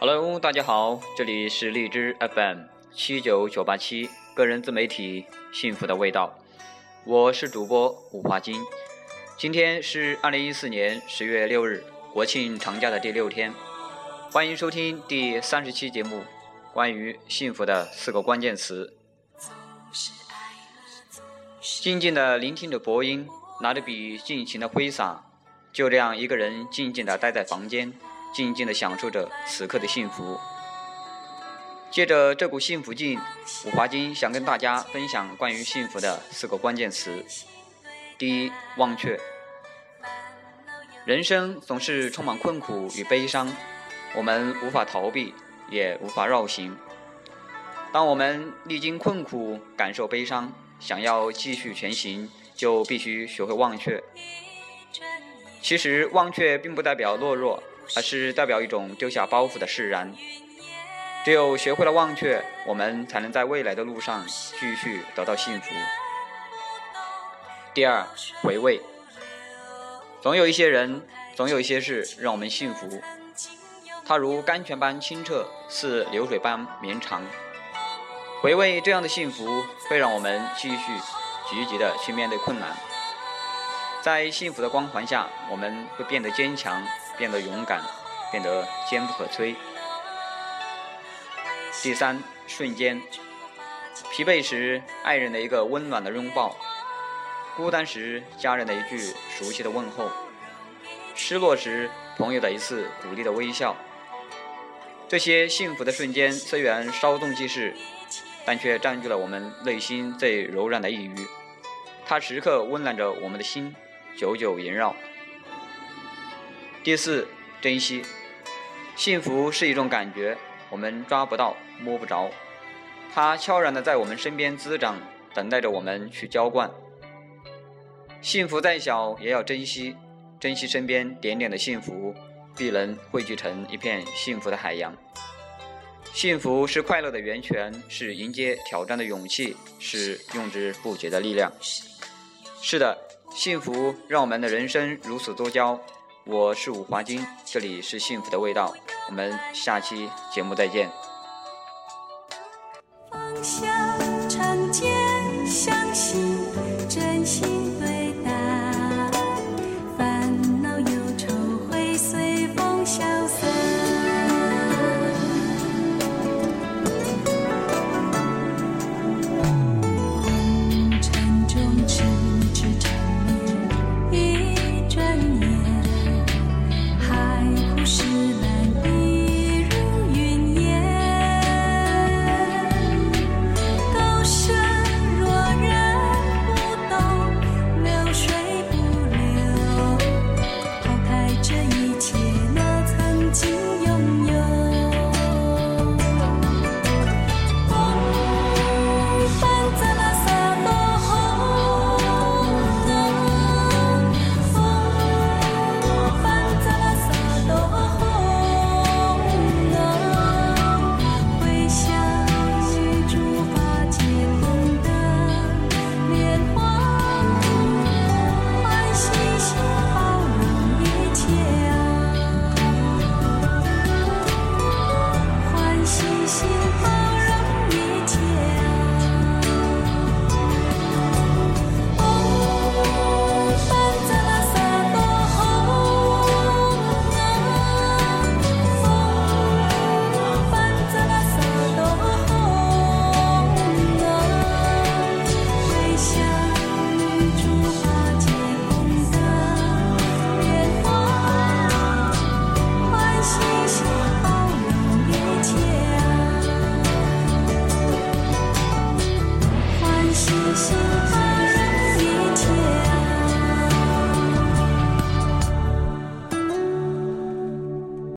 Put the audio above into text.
Hello，大家好，这里是荔枝 FM 七九九八七个人自媒体幸福的味道，我是主播吴华金。今天是二零一四年十月六日，国庆长假的第六天，欢迎收听第三十期节目，关于幸福的四个关键词。静静的聆听着播音，拿着笔尽情的挥洒，就这样一个人静静的待在房间。静静地享受着此刻的幸福。借着这股幸福劲，五华金想跟大家分享关于幸福的四个关键词。第一，忘却。人生总是充满困苦与悲伤，我们无法逃避，也无法绕行。当我们历经困苦，感受悲伤，想要继续前行，就必须学会忘却。其实，忘却并不代表懦弱。而是代表一种丢下包袱的释然。只有学会了忘却，我们才能在未来的路上继续得到幸福。第二，回味。总有一些人，总有一些事让我们幸福。它如甘泉般清澈，似流水般绵长。回味这样的幸福，会让我们继续积极的去面对困难。在幸福的光环下，我们会变得坚强。变得勇敢，变得坚不可摧。第三，瞬间，疲惫时爱人的一个温暖的拥抱，孤单时家人的一句熟悉的问候，失落时朋友的一次鼓励的微笑。这些幸福的瞬间虽然稍纵即逝，但却占据了我们内心最柔软的一隅，它时刻温暖着我们的心，久久萦绕。第四，珍惜。幸福是一种感觉，我们抓不到、摸不着，它悄然的在我们身边滋长，等待着我们去浇灌。幸福再小，也要珍惜，珍惜身边点点的幸福，必能汇聚成一片幸福的海洋。幸福是快乐的源泉，是迎接挑战的勇气，是用之不竭的力量。是的，幸福让我们的人生如此多娇。我是五华金，这里是幸福的味道，我们下期节目再见。放下长剑，相信。Christmas.